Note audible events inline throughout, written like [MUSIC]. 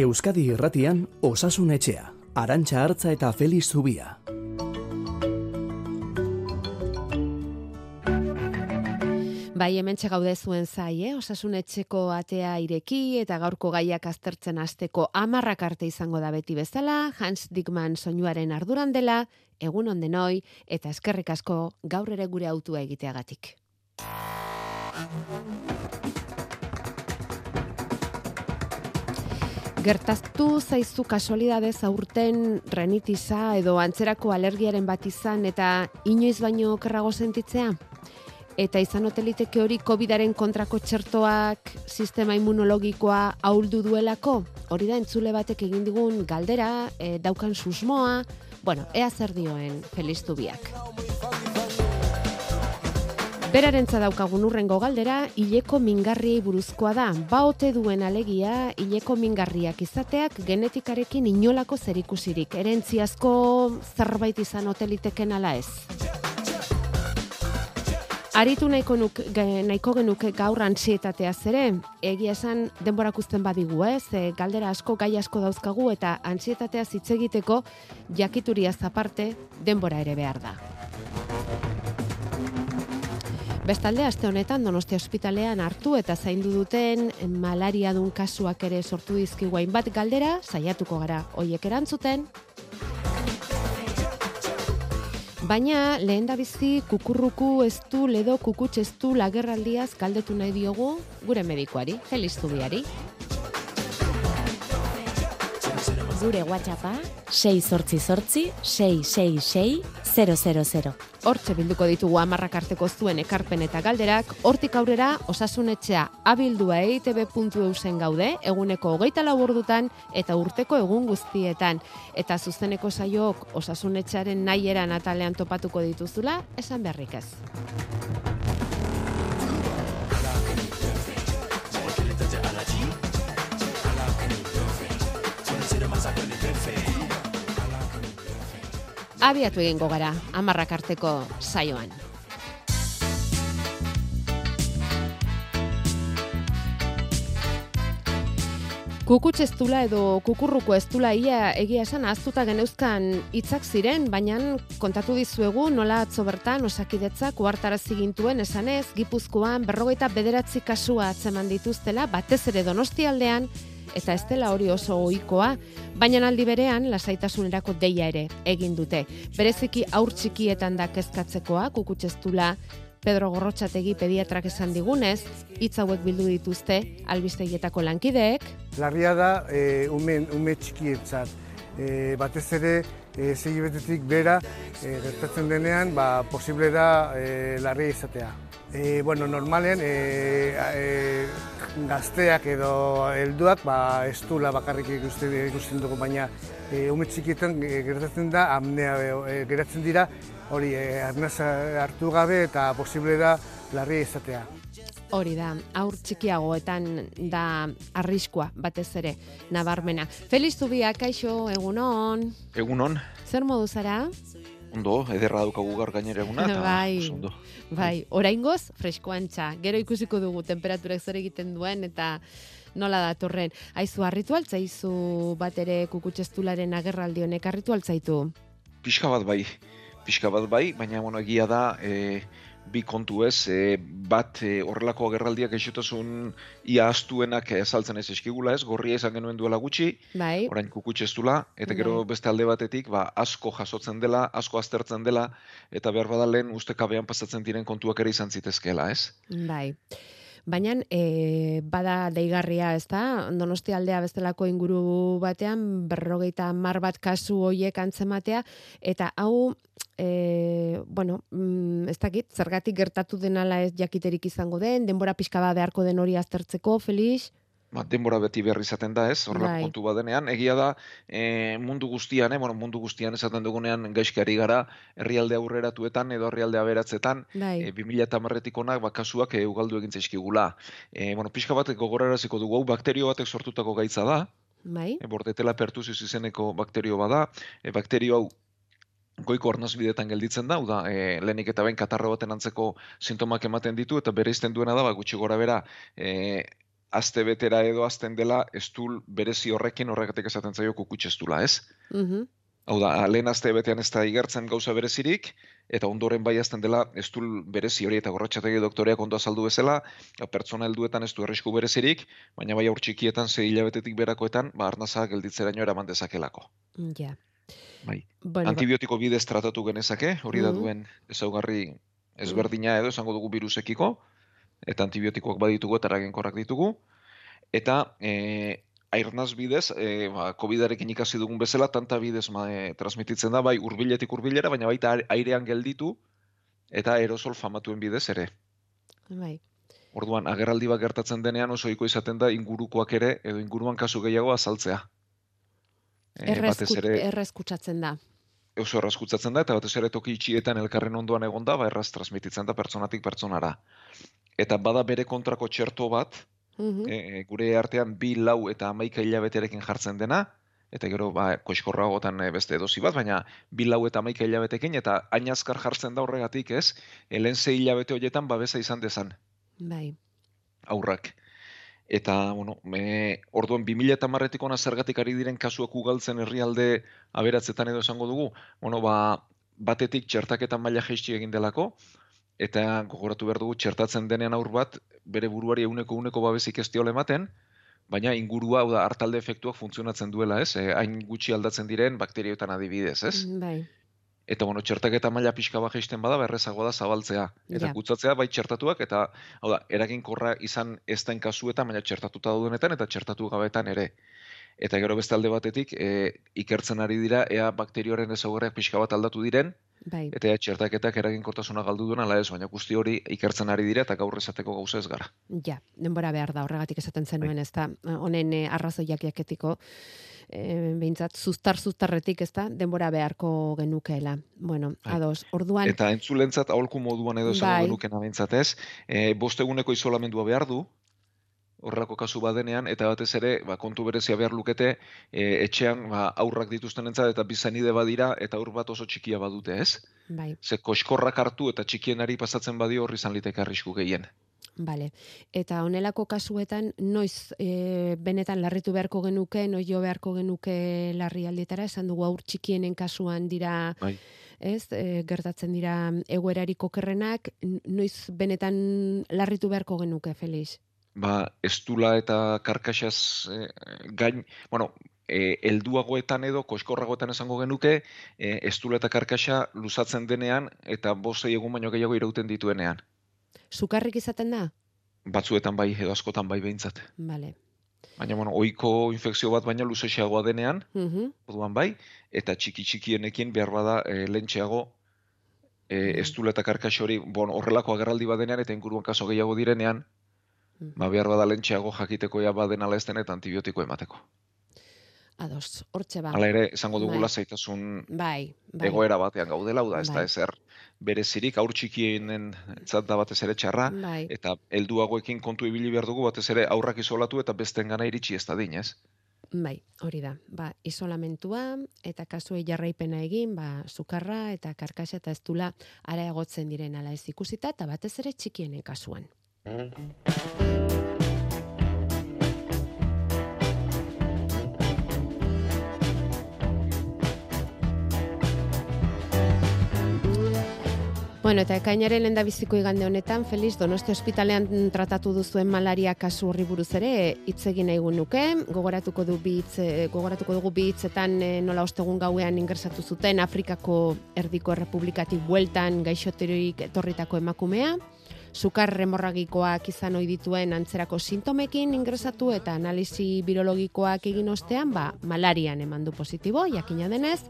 Euskadi Irratian Osasun Etxea, Arantxa Hartza eta Feliz Zubia. Bai, hemen gaude zuen zai, eh? osasun etxeko atea ireki eta gaurko gaiak aztertzen hasteko amarrak arte izango da beti bezala, Hans Dickman soinuaren arduran dela, egun ondenoi eta eskerrik asko gaur ere gure autua egiteagatik. Gertaztu zaizu kasualidadez aurten renitiza edo antzerako alergiaren bat izan eta inoiz baino okerrago sentitzea? Eta izan hoteliteke hori COVIDaren kontrako txertoak sistema immunologikoa ahuldu duelako? Hori da entzule batek egin digun galdera, e, daukan susmoa, bueno, ea zer dioen feliztu biak. Berarentza daukagun urrengo galdera, hileko mingarriei buruzkoa da. Baote duen alegia, hileko mingarriak izateak genetikarekin inolako zerikusirik. Erentziazko zerbait izan hoteliteken ala ez. Aritu nahiko, nuk, nahiko genuke gaur antsietatea zere, egia esan denborak uzten badigu ez, e, galdera asko, gai asko dauzkagu eta antsietatea hitz egiteko jakituria zaparte denbora ere behar da. Bestalde, aste honetan Donostia Ospitalean hartu eta zaindu duten malaria dun kasuak ere sortu dizkigu bat galdera, saiatuko gara hoiek erantzuten. Baina, lehen da bizi kukurruku ez du, ledo kukutx ez du lagerraldiaz galdetu nahi diogu gure medikoari, Feliz Zubiari. Gure WhatsAppa 6 sortzi sortzi 666 000. Hortxe bilduko ditugu amarrak arteko zuen ekarpen eta galderak, hortik aurrera osasunetxea abildua eitb.eu zen gaude, eguneko hogeita lau ordutan eta urteko egun guztietan. Eta zuzeneko saiok osasunetxearen nahieran atalean topatuko dituzula, esan beharrik ez. Abiatu egingo gara, amarrak arteko saioan. Kukutx estula edo kukurruko estula ia egia esan aztuta geneuzkan hitzak ziren, baina kontatu dizuegu nola atzo bertan osakidetzak uartarazi gintuen esanez, Gipuzkoan berrogeita bederatzi kasua atzeman dituztela, batez ere donostialdean, eta ez dela hori oso ohikoa, baina aldi berean lasaitasunerako deia ere egin dute. Bereziki aur txikietan da kezkatzekoa, kukutsestula Pedro Gorrotxategi pediatrak esan digunez, hitz hauek bildu dituzte albistegietako lankideek. Larria da e, ume, ume txikietzat. E, batez ere, e, segi betetik bera, e, gertatzen denean, ba, posible da e, larria izatea. E, bueno, normalen, e, e, gazteak edo helduak ba, ez du bakarrik ikusten, ikusten dugu, baina e, ume txikietan e, gertatzen da, amnea e, geratzen dira, hori e, hartu gabe eta posible da larria izatea. Hori da, aur txikiagoetan da arriskua batez ere nabarmena. Feliz Zubiak, kaixo, egunon. Egunon. Zer modu zara? Ondo, ederra daukagu gaur gainera eguna, [LAUGHS] bai, ondo. Bai, oraingoz freskoantza. Gero ikusiko dugu temperaturak zer egiten duen eta nola da torren. Aizu harritu altzaizu bat ere kukutsestularen agerraldi honek harritu altzaitu? Pixka bat bai, pixka bat bai, baina bueno, egia da, e, bi kontu ez, e, bat e, horrelako agerraldiak esotasun ia astuenak azaltzen ez eskigula ez, gorria izan genuen duela gutxi, bai. orain kukutxestula, eta gero bai. beste alde batetik, ba, asko jasotzen dela, asko aztertzen dela, eta behar badalen uste kabean pasatzen diren kontuak ere izan zitezkeela ez. Bai. Baina e, bada deigarria, ez da? Donosti aldea bestelako inguru batean, berrogeita mar bat kasu hoiek antzematea, eta hau e, bueno, mm, ez dakit, zergatik gertatu denala ez jakiterik izango den, denbora pixka bat beharko den hori aztertzeko, Felix? Ba, denbora beti berri izaten da, ez? Horrela bai. kontu badenean, egia da e, mundu guztian, eh, bueno, mundu guztian esaten dugunean gaizkari gara herrialde aurreratuetan edo herrialde aberatzetan, bai. e, 2000 eta marretik onak bakasuak e, ugaldu egin zaizkigula. E, bueno, pixka batek gogoraraziko dugu, hau bakterio batek sortutako gaitza da, Bai. E, bordetela pertusius izeneko bakterio bada, e, bakterio hau goiko arnazbidetan gelditzen da, da e, lehenik eta behin katarro baten antzeko sintomak ematen ditu, eta bere izten duena da, ba, gutxi gora bera, e, azte betera edo azten dela estul berezi horrekin horregatik esaten zaio kukutxestula, ez? Mm Hau da, lehen azte betean ez da igertzen gauza berezirik, eta ondoren bai azten dela estul berezi hori eta gorratxategi doktoreak ondo azaldu bezala, pertsona helduetan ez du errisku berezirik, baina bai aur txikietan, zei hilabetetik berakoetan, ba, arnaza gelditzera nioa eraman dezakelako. Ja. Bai. Bueno, Antibiotiko bidez tratatu genezake, hori da duen ezaugarri ezberdina edo esango dugu virusekiko, eta antibiotikoak baditugu eta eraginkorrak ditugu. Eta e, airnaz bidez, e, ba, COVID-arekin ikasi dugun bezala, tanta bidez ma, e, transmititzen da, bai urbiletik urbilera, baina baita airean gelditu, eta aerosol famatuen bidez ere. Bai. Orduan, agerraldi bat gertatzen denean oso iko izaten da ingurukoak ere, edo inguruan kasu gehiago azaltzea. E, errezkutsatzen da. Oso errezkutsatzen da, eta batez ere toki itxietan elkarren ondoan egon da, ba erraz transmititzen da pertsonatik pertsonara eta bada bere kontrako txerto bat, e, gure artean bi lau eta amaika hilabeterekin jartzen dena, eta gero ba, koiskorragotan e, beste edozi bat, baina bi lau eta amaika hilabetekin, eta ainazkar jartzen da horregatik ez, helen ze hilabete horietan babesa izan dezan. Bai. Aurrak. Eta, bueno, me, orduan, 2000 eta marretik ona zergatik ari diren kasuak ugaltzen herrialde aberatzetan edo esango dugu, bueno, ba, batetik txertaketan maila jeitsi egin delako, eta gogoratu behar dugu txertatzen denean aur bat bere buruari euneko uneko babesik ez ematen, baina ingurua, hau da, hartalde efektuak funtzionatzen duela, ez? E, hain gutxi aldatzen diren bakterioetan adibidez, ez? Mm, bai. Eta, bueno, txertaketa maila pixka bat jaisten bada, berrezagoa da zabaltzea. Eta kutsatzea bai txertatuak, eta, hau da, eraginkorra izan ez den kasuetan, baina txertatuta daudenetan, eta txertatu gabetan ere. Eta gero beste alde batetik, e, ikertzen ari dira, ea bakterioaren ezaugarriak pixka bat aldatu diren, Bai. Eta txertaketak eraginkortasuna galdu duena, ala ez, baina guzti hori ikertzen ari dira eta gaur esateko gauza ez gara. Ja, denbora behar da, horregatik esaten zenuen, bai. ez da, honen eh, arrazoiak jaketiko, e, behintzat, zuztar-zuztarretik, ez da, denbora beharko genukeela. Bueno, bai. ados, orduan... Eta entzulentzat, aholku moduan edo bai. genukena behintzat ez, e, bosteguneko isolamendua behar du, horrelako kasu badenean, eta batez ere, ba, kontu berezia behar lukete, e, etxean ba, aurrak dituzten entzat, eta bizanide badira, eta aur bat oso txikia badute, ez? Bai. Ze koskorrak hartu eta txikienari pasatzen badio horri izan liteke arrisku gehien. Bale. Eta honelako kasuetan, noiz e, benetan larritu beharko genuke, noiz jo beharko genuke larri aldietara, esan dugu aur txikienen kasuan dira, bai. ez, e, gertatzen dira eguerariko kerrenak, noiz benetan larritu beharko genuke, Felix? Ba, estula eta karkaxaz e, gain, bueno, e, elduagoetan edo, koskorragoetan esango genuke, e, estula eta karkaxa luzatzen denean, eta bosei egun baino gehiago irauten dituenean. Sukarrik izaten da? Batzuetan bai, edo askotan bai behintzat. Vale. Baina, bueno, oiko infekzio bat baina luzexeagoa denean, uh bai, eta txiki-txikienekin behar bada e, lentxeago e, estula eta karkaxa hori, bon, horrelako agerraldi badenean, eta inguruan kaso gehiago direnean, ba behar bada lentxeago jakiteko ja baden ala ezten eta antibiotiko emateko. Ados, hortxe ba. Hala ere, esango dugula bai. zaitasun bai, bai. egoera batean gaudela, da, ez da bai. ezer berezirik aur txikienen zat da batez ere txarra, bai. eta helduagoekin kontu ibili behar dugu batez ere aurrak isolatu eta besten gana iritsi ez da dinez. Bai, hori da. Ba, isolamentua eta kasuei jarraipena egin, ba, sukarra eta karkasa eta ez dula ara egotzen diren ala ez ikusita, eta batez ere txikienen kasuan. Bueno, eta ekainaren lenda biziko igande honetan, Feliz, Donosti Hospitalean tratatu duzuen malaria kasu horri buruz ere, hitz egin nahi nuke, gogoratuko, du bitz, eh, gogoratuko dugu bitzetan eh, nola ostegun gauean ingresatu zuten Afrikako Erdiko Errepublikatik bueltan gaixoteroik etorritako emakumea, sukar remorragikoak izan ohi dituen antzerako sintomekin ingresatu eta analisi birologikoak egin ostean, ba, malarian eman du positibo, jakina denez,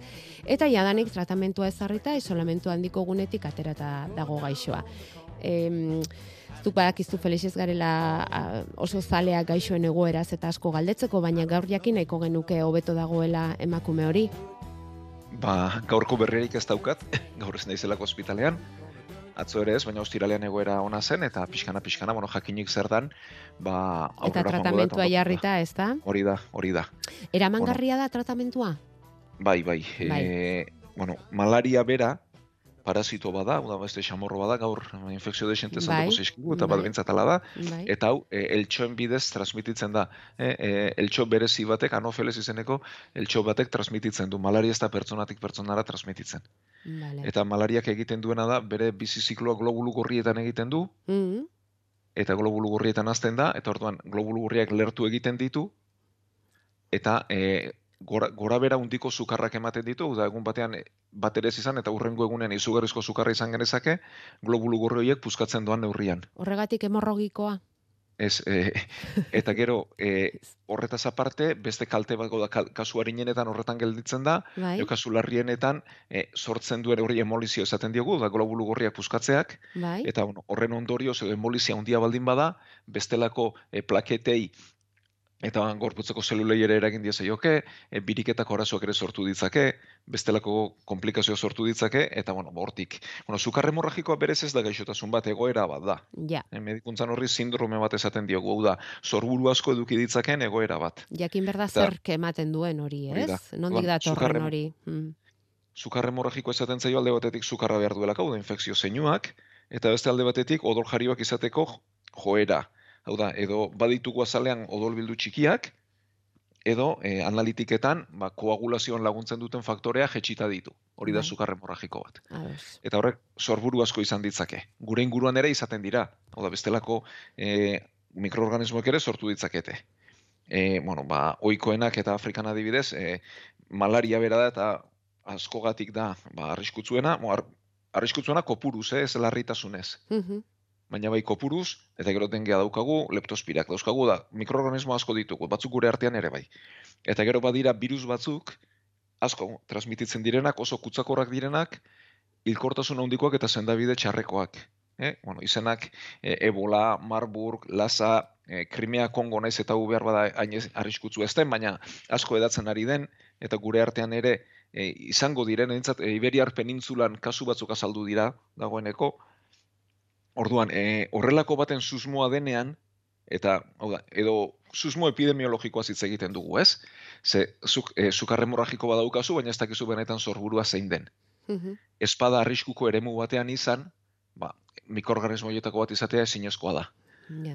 eta jadanik tratamentua ezarrita isolamentu handiko gunetik aterata dago gaixoa. Em, Zuk badakizu Felix garela oso zalea gaixoen egoeraz eta asko galdetzeko, baina gaur jakin nahiko genuke hobeto dagoela emakume hori. Ba, gaurko berriarik ez daukat, [LAUGHS] gaur ez naizelako ospitalean, atzo ere ez, baina ostiralean egoera ona zen, eta pixkana, pixkana, bueno, jakinik zer dan, ba, Eta tratamentua jarrita, ez da? Hori da, hori da. Eramangarria da tratamentua? Bai, bai. bai. E, bueno, malaria bera, parasito bada, da beste xamorro bada, gaur infekzio de xente bai, eta bai. bat bentsatala da, bai. eta hau, e, eltsoen bidez transmititzen da. E, e, eltso berezi batek, anofeles izeneko, eltso batek transmititzen du, malaria ez da pertsonatik pertsonara transmititzen. Vale. Eta malariak egiten duena da, bere bizizikloa globulu gorrietan egiten du, mm eta globulu gorrietan azten da, eta orduan globulu gorriak lertu egiten ditu, eta e, gora, gora bera undiko sukarrak ematen ditu, da egun batean eh, bat ere izan eta urrengo egunean izugarrizko sukarra izan genezake, globulu gorri horiek puskatzen doan neurrian. Horregatik hemorrogikoa? Ez, e, [LAUGHS] eta gero, e, horretaz aparte, beste kalte bat goda, kasu harinenetan horretan gelditzen da, bai. kasu larrienetan, e, sortzen duen hori emolizio esaten diogu, da globulu gorriak puskatzeak, bai. eta bueno, horren ondorio, emolizia handia baldin bada, bestelako e, plaketei eta gorputzeko zelulei ere eragin dia zaioke, e, biriketako arazoak ere sortu ditzake, bestelako komplikazioa sortu ditzake, eta bueno, bortik. Bueno, zukar hemorragikoa berez ez da gaixotasun bat egoera bat da. Ja. E, medikuntzan horri sindrome bat esaten diogu, hau da, zorburu asko eduki ditzakeen egoera bat. Jakin berda zer ematen duen hori, ez? Nondik da torren hori? Mm. Zukar hemorragikoa esaten zaio alde batetik zukarra behar duelako, da infekzio zeinuak, eta beste alde batetik odol jarioak izateko joera hau da, edo baditugu azalean odolbildu txikiak, edo e, analitiketan ba, koagulazioan laguntzen duten faktorea jetxita ditu. Hori da bai. zukar hemorragiko bat. Eta horrek sorburu asko izan ditzake. Gure inguruan ere izaten dira. Hau da, bestelako e, mikroorganismoek ere sortu ditzakete. E, bueno, ba, oikoenak eta Afrikan adibidez, e, malaria bera da eta askogatik da ba, arriskutzuena, ar, arriskutzuena kopuruz, eh, ez larritasunez. Mm baina bai kopuruz, eta gero dengea daukagu, leptospirak dauzkagu da, mikroorganismo asko ditugu, batzuk gure artean ere bai. Eta gero badira virus batzuk, asko transmititzen direnak, oso kutsakorrak direnak, hilkortasun handikoak eta sendabide txarrekoak. Eh? Bueno, izenak e, Ebola, Marburg, Lasa, e, Krimea Kongo naiz eta hu behar bada hain arriskutzu ez den, baina asko edatzen ari den, eta gure artean ere e, izango diren, entzat, e, Iberiar penintzulan kasu batzuk azaldu dira, dagoeneko, Orduan, e, horrelako baten susmoa denean, eta, hau da, edo susmo epidemiologikoa zitza egiten dugu, ez? Ze, zuk, e, zukarre badaukazu, baina ez dakizu benetan zorburua zein den. Mm Espada arriskuko eremu batean izan, ba, mikorganismo bat izatea ezinezkoa da.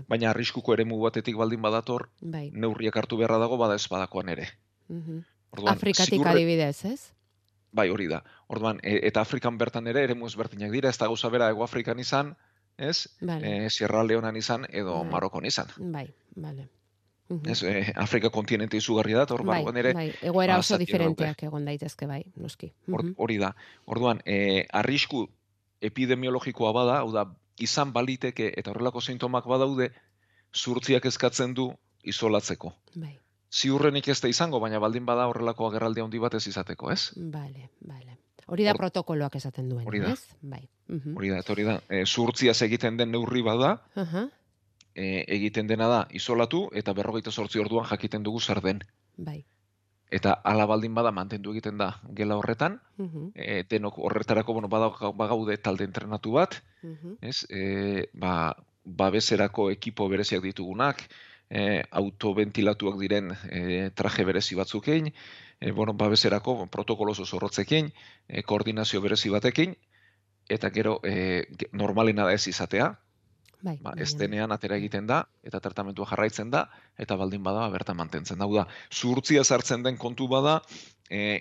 Baina arriskuko eremu batetik baldin badator, bai. neurriak hartu beharra dago, bada espadakoan ere. Mm Afrikatik adibidez, ez? Bai, hori da. Orduan, e, eta Afrikan bertan ere, eremu ezberdinak dira, ez da gauza bera Ego Afrikan izan, ez? Vale. E, Sierra Leonan izan edo bai. Marokon izan. Bai, bale. Ez, eh, Afrika kontinente izugarri da, hor bai, ere... Bai, egoera oso diferenteak egon daitezke, bai, noski. Hori da. Orduan, eh, arrisku epidemiologikoa bada, hau da, izan baliteke eta horrelako sintomak badaude, zurtziak eskatzen du isolatzeko. Bai. Ziurrenik ez da izango, baina baldin bada horrelako agerraldi handi bat ez izateko, ez? Bale, bale. Hori da Or, protokoloak esaten duen, hori da. ez? Bai. Hori da, hori da. E, zurtziaz egiten den neurri bada, uh egiten dena da isolatu eta berrogeita sortzi orduan jakiten dugu zer den. Bai. Eta ala baldin bada mantendu egiten da gela horretan, uh denok horretarako bueno, bagaude talde entrenatu bat, uh ez? E, ba, babeserako ekipo bereziak ditugunak, e, autoventilatuak diren e, traje berezi batzukein, e, bueno, babeserako protokolo zorrotzekin, e, koordinazio berezi batekin, eta gero e, normalena da ez izatea, bai, ba, ez denean atera egiten da, eta tratamentua jarraitzen da, eta baldin bada bertan mantentzen da. da, zuhurtzia zartzen den kontu bada, e,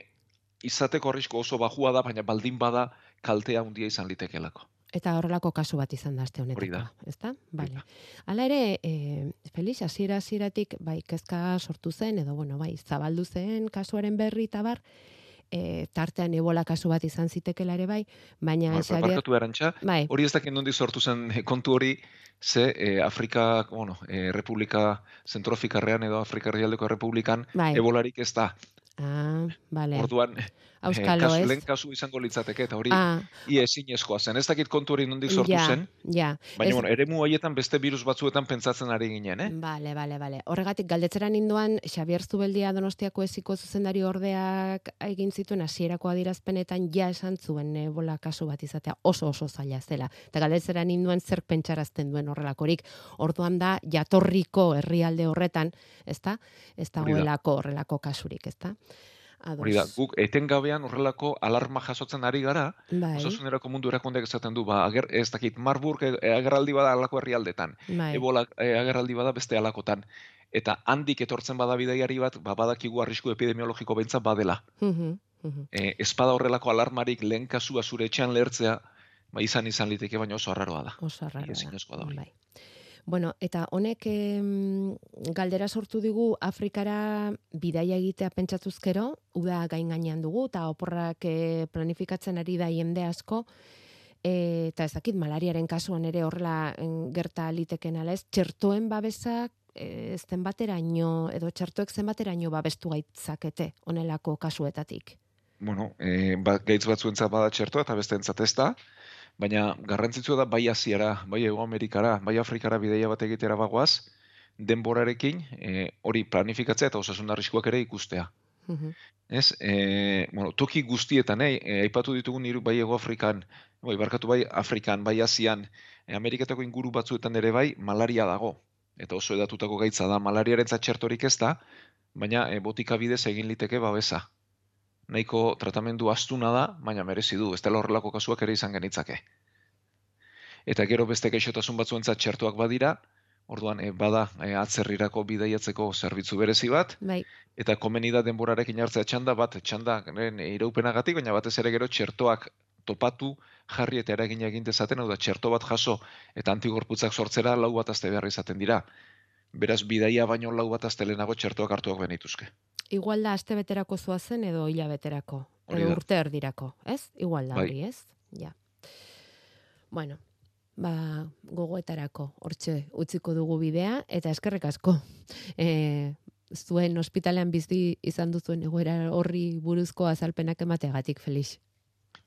izateko arrisko oso bajua da, baina baldin bada kaltea handia izan litekelako. Eta horrelako kasu bat izan da aste honetan, ezta? Vale. Hala ere, eh Felix hasiera hasieratik bai kezka sortu zen edo bueno, bai zabaldu zen kasuaren berri ta bar e, tartean ebola kasu bat izan zitekela ere bai, baina ba, Xabier bai. hori ez dakit nondi sortu zen eh, kontu hori ze e, Afrika, bueno, e, Republika Zentrofikarrean edo Afrika Herrialdeko Republikan bai. ebolarik ez da. Ah, vale. Orduan, Auskalo, eh, kasu, kasu izango litzateke, eta hori ah. ia ezin eskoa zen. Ez dakit kontu hori nondik sortu zen. Ja, Baina, ez... bueno, ere haietan beste virus batzuetan pentsatzen ari ginen, eh? Bale, bale, bale. Horregatik, galdetzeran induan, Xabier Zubeldia donostiako eziko zuzendari ordeak egin zituen hasierako adirazpenetan ja esan zuen bola kasu bat izatea oso oso zaila zela. Eta galdetzeran induan zer pentsarazten duen horrelakorik. Orduan da, jatorriko herrialde horretan, ezta? Ez dagoelako horrelako kasurik, ezta? Hori da, guk etengabean horrelako alarma jasotzen ari gara, bai. osasunerako mundu erakundeak esaten du, ba, ager, ez dakit, Marburg e, agerraldi bada alako herrialdetan, bai. ebola e, agerraldi bada beste alakotan, eta handik etortzen bada bidaiari bat, ba, badakigu arrisku epidemiologiko behintzat badela. E, espada horrelako alarmarik lehen kasua zure etxean lehertzea, ba, izan izan liteke, baina oso arraroa da. Oso arraroa da. Bai. Bueno, eta honek em, galdera sortu digu Afrikara bidaia egitea pentsatuzkero, uda gain gainean dugu, eta oporrak e, planifikatzen ari da jende asko, e, eta ez dakit malariaren kasuan ere horrela gerta liteken alez, txertoen babesak e, zen bateraino, edo txertoek zen bateraino babestu gaitzakete onelako kasuetatik. Bueno, e, ba, gaitz batzuentzat bada txertoa eta beste entzat ez da, baina garrantzitsua da bai Asiara, bai Ego Amerikara, bai Afrikara bideia bat egitera bagoaz, denborarekin e, hori planifikatzea eta osasun arriskuak ere ikustea. Mm Ez, e, bueno, toki guztietan, eh, e, aipatu ditugu niru bai Ego Afrikan, bai, barkatu bai Afrikan, bai Asian, e, Ameriketako inguru batzuetan ere bai, malaria dago. Eta oso edatutako gaitza da, malariaren txertorik ez da, baina e, botika bidez egin liteke babesa nahiko tratamendu astuna da, baina merezi du, ez dela horrelako kasuak ere izan genitzake. Eta gero beste gaixotasun batzuentzat txertuak badira, orduan e, bada e, atzerrirako bidaiatzeko zerbitzu berezi bat, bai. eta komeni da denborarekin hartzea txanda bat, txanda e, iraupenagatik, baina batez ere gero txertoak topatu jarri eta eragin egin dezaten, hau da txerto bat jaso eta antigorputzak sortzera lau bat azte behar izaten dira. Beraz, bidaia baino lau bat azte lehenago txertoak hartuak benituzke igual da aste beterako zuazen edo hila beterako. Edo urte erdirako, ez? Igual da, bai. hori, ez? Ja. Bueno, ba, gogoetarako, hortxe, utziko dugu bidea, eta eskerrek asko. E, zuen ospitalean bizi izan duzuen egoera horri buruzko azalpenak emateagatik, Felix.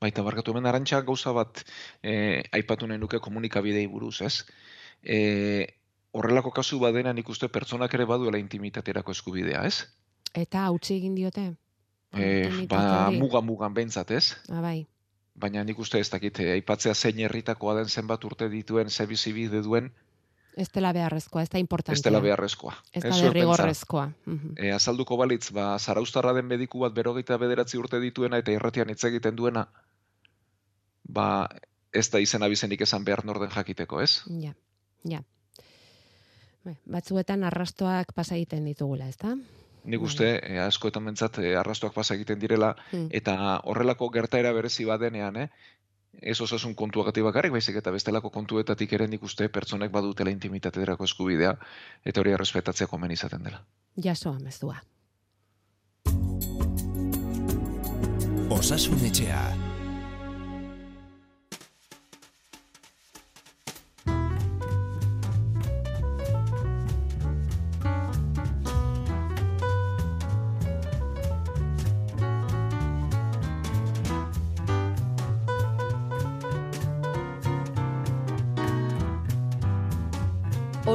Baita, barkatu hemen arantxa gauza bat e, aipatu nahi nuke komunikabidei buruz, ez? E, horrelako kasu badena nik uste pertsonak ere baduela intimitaterako eskubidea, ez? Eta hautsi egin diote? E, ba, mugan mugan behintzat, ez? Ah, bai. Baina nik uste ez dakit, eh, aipatzea zein herritakoa den zenbat urte dituen, ze bizi bide duen. Ez dela beharrezkoa, ez da importantea. Ez dela beharrezkoa. Ez da derrigorrezkoa. E, azalduko balitz, ba, zaraustarra den mediku bat berogeita bederatzi urte dituena eta irratian hitz egiten duena, ba, ez da izena bizenik esan behar norden jakiteko, ez? Ja, ja. Batzuetan arrastoak pasa egiten ditugula, ez da? Nik bai. uste e, askoetan mentzat e, arrastoak pasa egiten direla hmm. eta horrelako gertaera berezi badenean, eh? Ez osasun kontuagatik bakarrik, baizik eta bestelako kontuetatik ere nik uste pertsonek badutela intimitaterako eskubidea eta hori errespetatzea komen izaten dela. Jaso amezua. Osasun etxea.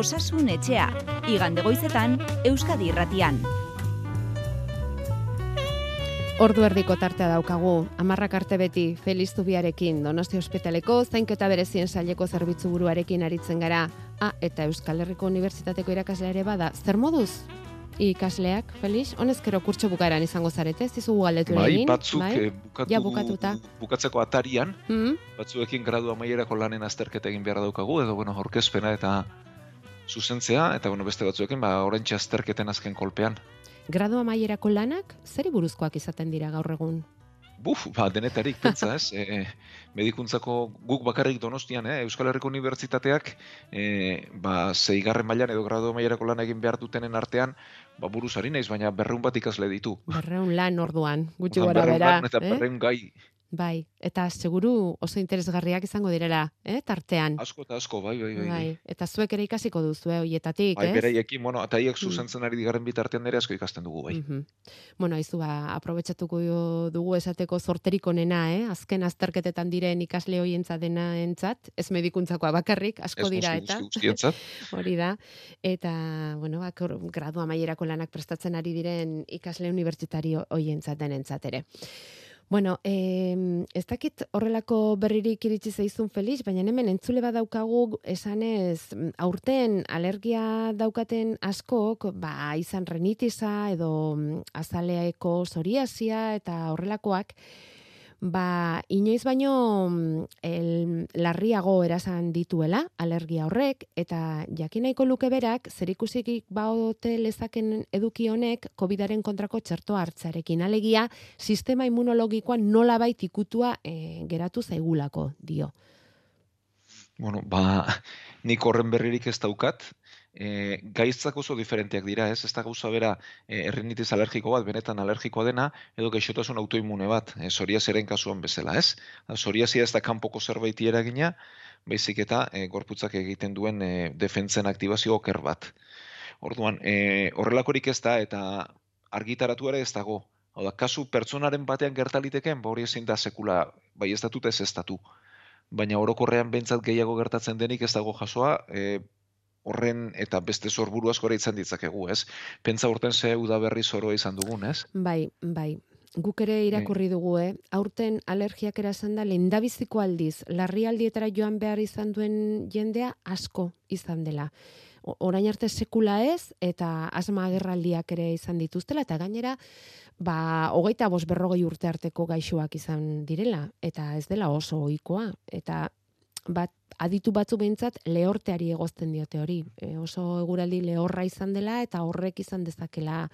Osasun etxea, igande goizetan, Euskadi irratian. Ordu erdiko tartea daukagu, amarrak arte beti, Feliz Zubiarekin, Donosti Hospitaleko, zainketa berezien saileko zerbitzu buruarekin aritzen gara, A, eta Euskal Herriko Unibertsitateko irakasle ere bada, zer moduz? ikasleak, Felix, honezkero kurtso bukaeran izango zarete, ez dizugu galdetu bai, batzuk bai? Eh, bukatu, ja, bukatuta. bukatzeko atarian, mm batzuekin gradu amaierako lanen azterketa egin behar daukagu, edo bueno, orkezpena eta zuzentzea, eta bueno, beste batzuekin, ba, orentxe azterketen azken kolpean. Gradu amaierako lanak, zeri buruzkoak izaten dira gaur egun? Buf, ba, denetarik, pentsa ez, [LAUGHS] e, medikuntzako guk bakarrik donostian, eh, Euskal Herriko Unibertsitateak, e, ba, zeigarren mailan edo gradu amaierako lan egin behar dutenen artean, ba, buruz naiz, baina berreun bat ikasle ditu. Berreun lan orduan, gutxi gara bera. Eta eh? berreun gai Bai, eta seguru oso interesgarriak izango direla, eh, tartean. Asko eta asko, bai, bai, bai. bai. Eta zuek ere ikasiko duzu, eh, oietatik, bai? Bai, bereiekin, bueno, eta hiek mm. zuzentzen ari digarren bitartean ere asko ikasten dugu, bai. Mm Bueno, aizu, ba, aprobetsatuko dugu esateko zorterik onena, eh? Azken azterketetan diren ikasle hoientza dena entzat, ez medikuntzakoa bakarrik, asko dira, eta. [LAUGHS] Hori da. Eta, bueno, ba, gradu amaierako lanak prestatzen ari diren ikasle unibertsitario hoientzat denentzat ere. Bueno, eh, ez dakit horrelako berririk iritsi zaizun Felix, baina hemen entzule badaukagu esanez aurten alergia daukaten askok, ba izan renitisa edo mm, azaleaeko psoriasia eta horrelakoak, ba, inoiz baino mm, el, larriago erasan dituela, alergia horrek, eta jakinaiko luke berak, zerikusik baote lezaken eduki honek, COVIDaren kontrako txerto hartzarekin. Alegia, sistema immunologikoa nola baitikutua e, geratu zaigulako, dio. Bueno, ba, [LAUGHS] nik horren berririk ez daukat, e, gaitzak oso diferenteak dira, ez? Ez da gauza bera e, errinitiz alergiko bat, benetan alergikoa dena, edo gaixotasun autoimune bat, e, zeren kasuan bezala, ez? Zoriazia ez da kanpoko zerbait eragina, baizik eta e, gorputzak egiten duen e, defentzen aktibazio oker bat. Orduan, e, horrelakorik ez da, eta argitaratu ere ez dago. Hau da, kasu pertsonaren batean gertaliteken, ba hori ezin da sekula, bai ez datut ez datu. Baina orokorrean behintzat gehiago gertatzen denik ez dago jasoa, e, horren eta beste sorburu askora izan ditzakegu, ez? Pentsa urten ze udaberri zoro izan dugun, ez? Bai, bai. Guk ere irakurri dugu, eh? Aurten alergiak erasan da lendabiziko aldiz, larrialdietara joan behar izan duen jendea asko izan dela. Orain arte sekula ez, eta asma agerraldiak ere izan dituztela, eta gainera, ba, hogeita bos berrogei urte arteko gaixoak izan direla, eta ez dela oso ohikoa eta bat aditu batzu behintzat lehorteari egozten diote hori. E, oso eguraldi lehorra izan dela eta horrek izan dezakela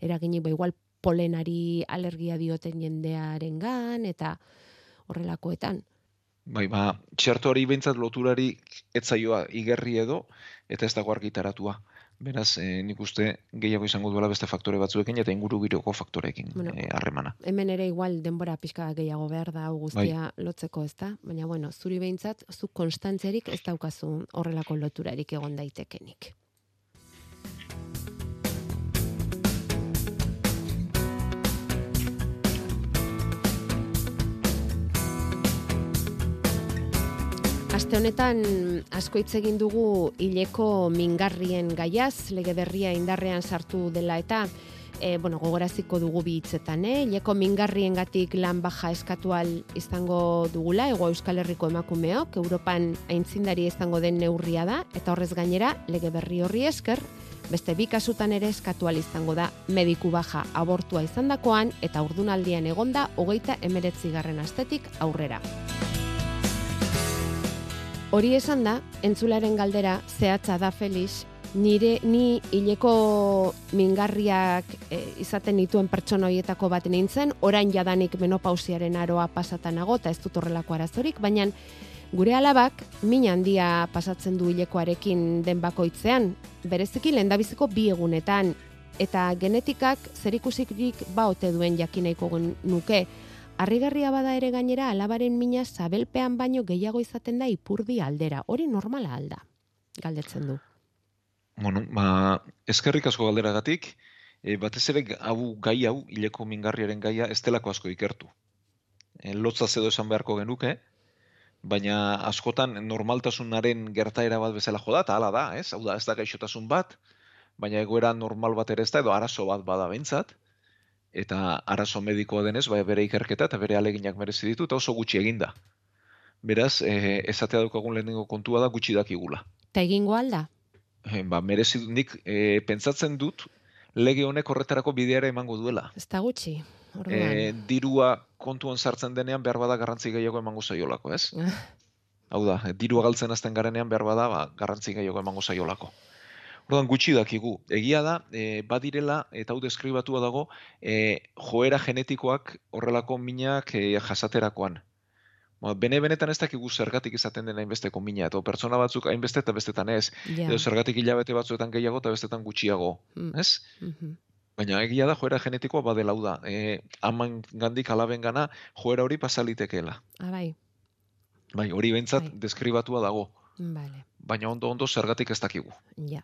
eraginik ba igual polenari alergia dioten jendearen gan eta horrelakoetan. Bai, ba, txerto hori behintzat loturari etzaioa igerri edo eta ez dago argitaratua. Beraz, e, nik uste gehiago izango duela beste faktore batzuekin eta inguru giroko faktorekin bueno, e, harremana. Hemen ere igual denbora pixka gehiago behar da guztia bai. lotzeko ez da, baina bueno, zuri behintzat, zu konstantziarik ez daukazu horrelako loturarik egon daitekenik. Aste honetan asko hitz egin dugu hileko mingarrien gaiaz, lege berria indarrean sartu dela eta e, bueno, gogoraziko dugu bi hitzetan, eh? Hileko mingarriengatik lan baja eskatual izango dugula, ego Euskal Herriko emakumeok, Europan aintzindari izango den neurria da, eta horrez gainera, lege berri horri esker, beste bi kasutan ere eskatual izango da mediku baja abortua izandakoan eta urdunaldian egonda hogeita emeretzi garren astetik aurrera. Hori esan da, entzularen galdera, zehatza da Felix, nire ni hileko mingarriak e, izaten dituen pertsona hoietako bat nintzen, orain jadanik menopausiaren aroa pasatanago eta ez dut horrelako arazorik, baina gure alabak min handia pasatzen du hilekoarekin den bakoitzean, bereziki lendabiziko bi egunetan, eta genetikak zerikusik ba ote duen jakinaiko nuke, Arrigarria bada ere gainera alabaren mina zabelpean baino gehiago izaten da ipurdi aldera. Hori normala alda, galdetzen du. Bueno, ba, eskerrik asko galderagatik, e, batez ere hau gai hau, hileko mingarriaren gaia, ez delako asko ikertu. E, lotza zedo esan beharko genuke, baina askotan normaltasunaren gertaera bat bezala joda, eta hala da, ez? Hau da, ez da gaixotasun bat, baina egoera normal bat ere ez da, edo arazo bat bada bentsat, eta arazo medikoa denez, bai bere ikerketa eta bere aleginak merezi ditu eta oso gutxi eginda. Beraz, e, esatea daukagun lehenengo kontua da gutxi dakigula. Ta egingo alda? E, ba, merezi dut nik e, pentsatzen dut lege honek horretarako bideara emango duela. Ez da gutxi. E, dirua kontuan sartzen denean behar bada garrantzi gehiago emango zaiolako, ez? Hau da, dirua galtzen azten garenean behar bada ba, garrantzi gehiago emango zaiolako. Orduan gutxi dakigu. Egia da, e, badirela, eta hau deskribatua dago, e, joera genetikoak horrelako minak e, jasaterakoan. Ba, bene benetan ez dakigu zergatik izaten den hainbesteko mina, eta pertsona batzuk hainbeste eta bestetan ez. Edo zergatik hilabete batzuetan gehiago eta bestetan gutxiago, mm. ez? Mm Baina egia da joera genetikoa badela da. E, aman gandik alaben gana joera hori pasalitekeela. Ah, bai. Bai, hori behintzat bai. deskribatua dago. Vale. Baina ondo-ondo zergatik ez dakigu. Ja.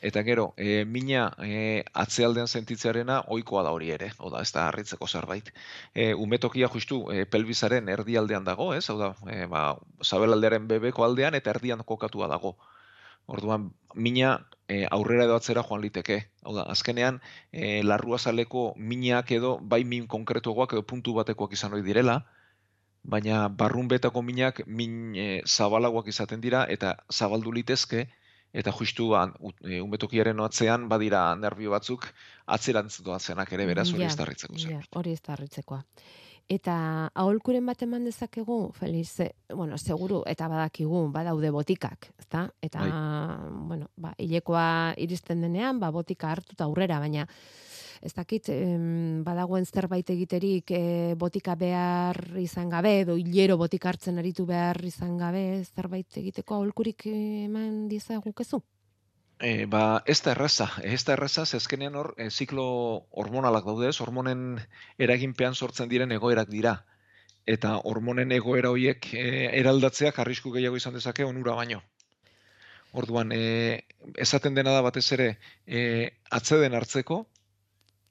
Eta gero, e, mina e, atzealdean sentitzearena ohikoa da hori ere, oda, ez da harritzeko zerbait. E, umetokia justu e, pelbizaren erdialdean dago, ez? Hau da, e, ba, zabelaldearen bebeko aldean eta erdian kokatua dago. Orduan, mina e, aurrera edo atzera joan liteke. Hau da, azkenean, e, larrua zaleko minak edo, bai min konkretuagoak edo puntu batekoak izan hori direla, baina barrun betako minak min e, zabalagoak izaten dira eta zabaldu litezke, eta justu ba, e, unbetokiaren atzean badira nervio batzuk atzerantz doazenak ere beraz hori ja, hori ez Eta aholkuren bat eman dezakegu, Feliz, bueno, seguru, eta badakigu, badaude botikak, ezta? Eta, bai. bueno, ba, hilekoa iristen denean, ba, botika hartuta aurrera, baina, ez dakit, em, badagoen zerbait egiterik e, botika behar izan gabe, edo hilero botika hartzen aritu behar izan gabe, zerbait egiteko aholkurik eman dizagukezu? E, ba, ez da erraza, ez da erraza, zezkenean hor, e, ziklo hormonalak daude, hormonen eraginpean sortzen diren egoerak dira. Eta hormonen egoera horiek e, eraldatzeak arrisku gehiago izan dezake onura baino. Orduan, e, esaten dena da batez ere, e, atzeden hartzeko,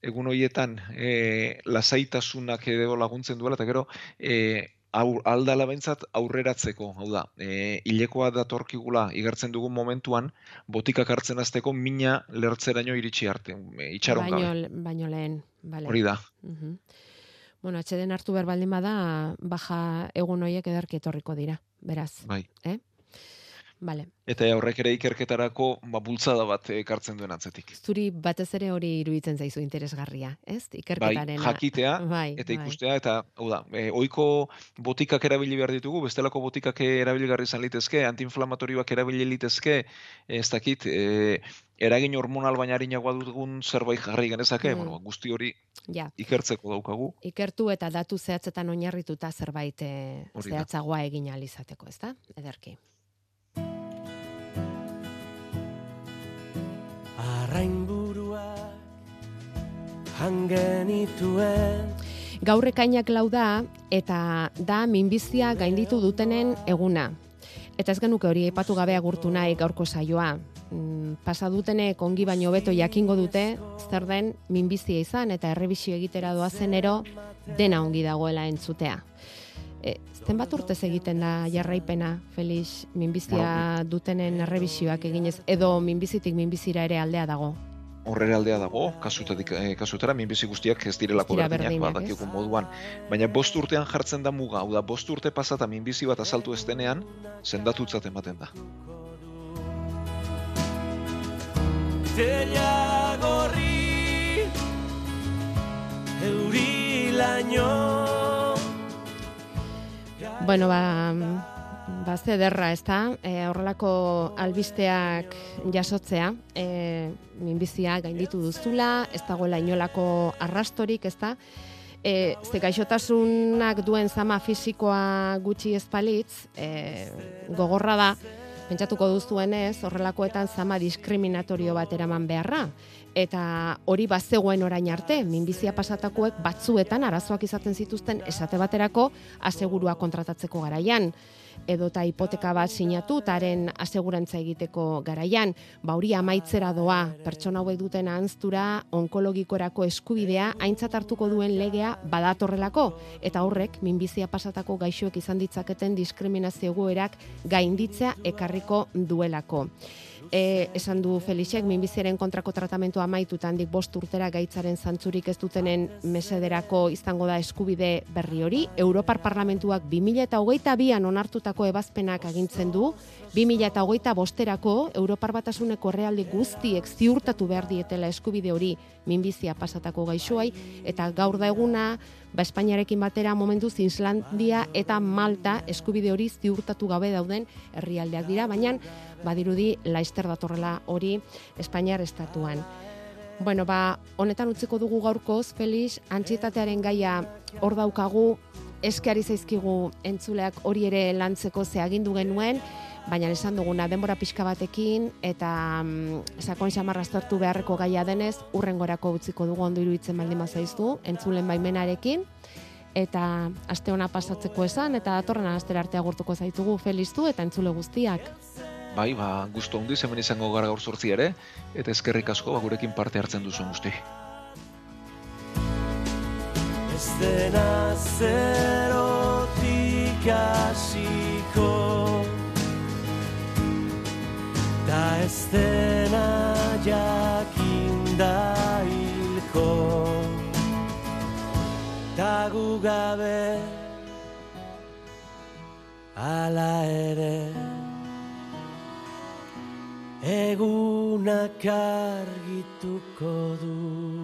egun horietan e, lasaitasunak edo laguntzen duela, eta gero, e, aur, aldala bentsat aurreratzeko, hau da, e, hilekoa datorkigula igartzen dugun momentuan, botikak hartzen azteko mina lertzeraino iritsi arte, e, itxaron baino, gabe. Baino lehen, bale. Hori da. Bueno, atxeden hartu behar baldin bada, baja egun horiek edarki etorriko dira, beraz. Bai. Eh? Vale. Eta horrek ere ikerketarako ba, bultzada bat ekartzen duen atzetik. Zuri batez ere hori iruditzen zaizu interesgarria, ez? Ikerketaren. Bai, jakitea [LAUGHS] bai, eta bai. ikustea, eta hau da, e, oiko botikak erabili behar ditugu, bestelako botikak erabiligarri izan litezke, antiinflamatorioak erabili litezke, ez dakit, e, eragin hormonal baina harinagoa dugun zerbait jarri genezake, mm. bueno, guzti hori ja. ikertzeko daukagu. Ikertu eta datu zehatzetan oinarrituta zerbait e, zehatzagoa egin alizateko, ez da? Ederki. Hangenituen Gaur ekainak lau da eta da minbizia gainditu dutenen eguna. Eta ez genuke hori aipatu gabe agurtu nahi gaurko saioa. Mm, pasa dutenek ongi baino beto jakingo dute zer den minbizia izan eta errebisio egitera doa zenero dena ongi dagoela entzutea. E, zenbat urtez egiten da jarraipena, Felix, minbizia dutenen errebisioak eginez, edo minbizitik minbizira ere aldea dago? Horrere aldea dago, kasutatik, eh, kasutara, minbizi guztiak ez direlako berdinak, badakiko moduan. Baina bost urtean jartzen da muga, hau da, bost urte pasata minbizi bat azaltu ez denean, zendatutzat ematen da. Tela gorri, Bueno, ba, ba zederra, ez da, e, horrelako albisteak jasotzea, e, minbizia gainditu duzula, ez dagoela inolako arrastorik, ez da, e, ze gaixotasunak duen zama fisikoa gutxi ezpalitz, e, gogorra da, pentsatuko duzuenez, horrelakoetan zama diskriminatorio bat eraman beharra. Eta hori bazegoen orain arte, minbizia pasatakoek batzuetan arazoak izaten zituzten esate baterako asegurua kontratatzeko garaian edota hipoteka bat sinatu taren asegurantza egiteko garaian, ba hori amaitzera doa. Pertsona hauek duten anztura onkologikorako eskubidea aintzat hartuko duen legea badatorrelako. Eta horrek minbizia pasatako gaixoek izan ditzaketen diskriminazio goerak gainditzea ekarriko duelako e, esan du Felixek, minbiziaren kontrako tratamentua amaitutan dik bost urtera gaitzaren zantzurik ez dutenen mesederako izango da eskubide berri hori. Europar Parlamentuak 2008an onartutako ebazpenak agintzen du, 2008 bosterako Europar Batasuneko realdi guztiek ziurtatu behar dietela eskubide hori minbizia pasatako gaixoai, eta gaur da eguna, ba Espainiarekin batera momentu Islandia eta Malta eskubide hori ziurtatu gabe dauden herrialdeak dira, baina badirudi laister datorrela hori Espainiar estatuan. Bueno, ba, honetan utziko dugu gaurkoz, Felix, antxietatearen gaia hor daukagu, eskeari zaizkigu entzuleak hori ere lantzeko ze agindu genuen, baina esan duguna denbora pixka batekin eta mm, sakon xamarra aztertu beharreko gaia denez, urrengorako utziko dugu ondo iruditzen baldin mazaiztu, entzulen baimenarekin, eta aste ona pasatzeko esan, eta datorren astera arte agurtuko zaitugu feliztu eta entzule guztiak. Bai, ba, guztu handi hemen izango gara gaur sortzi ere, eta eskerrik asko ba, gurekin parte hartzen duzu guzti. Ez dena zerotik asiko Da ez dena jakinda hilko tagu gabe ala ere egunak argituko du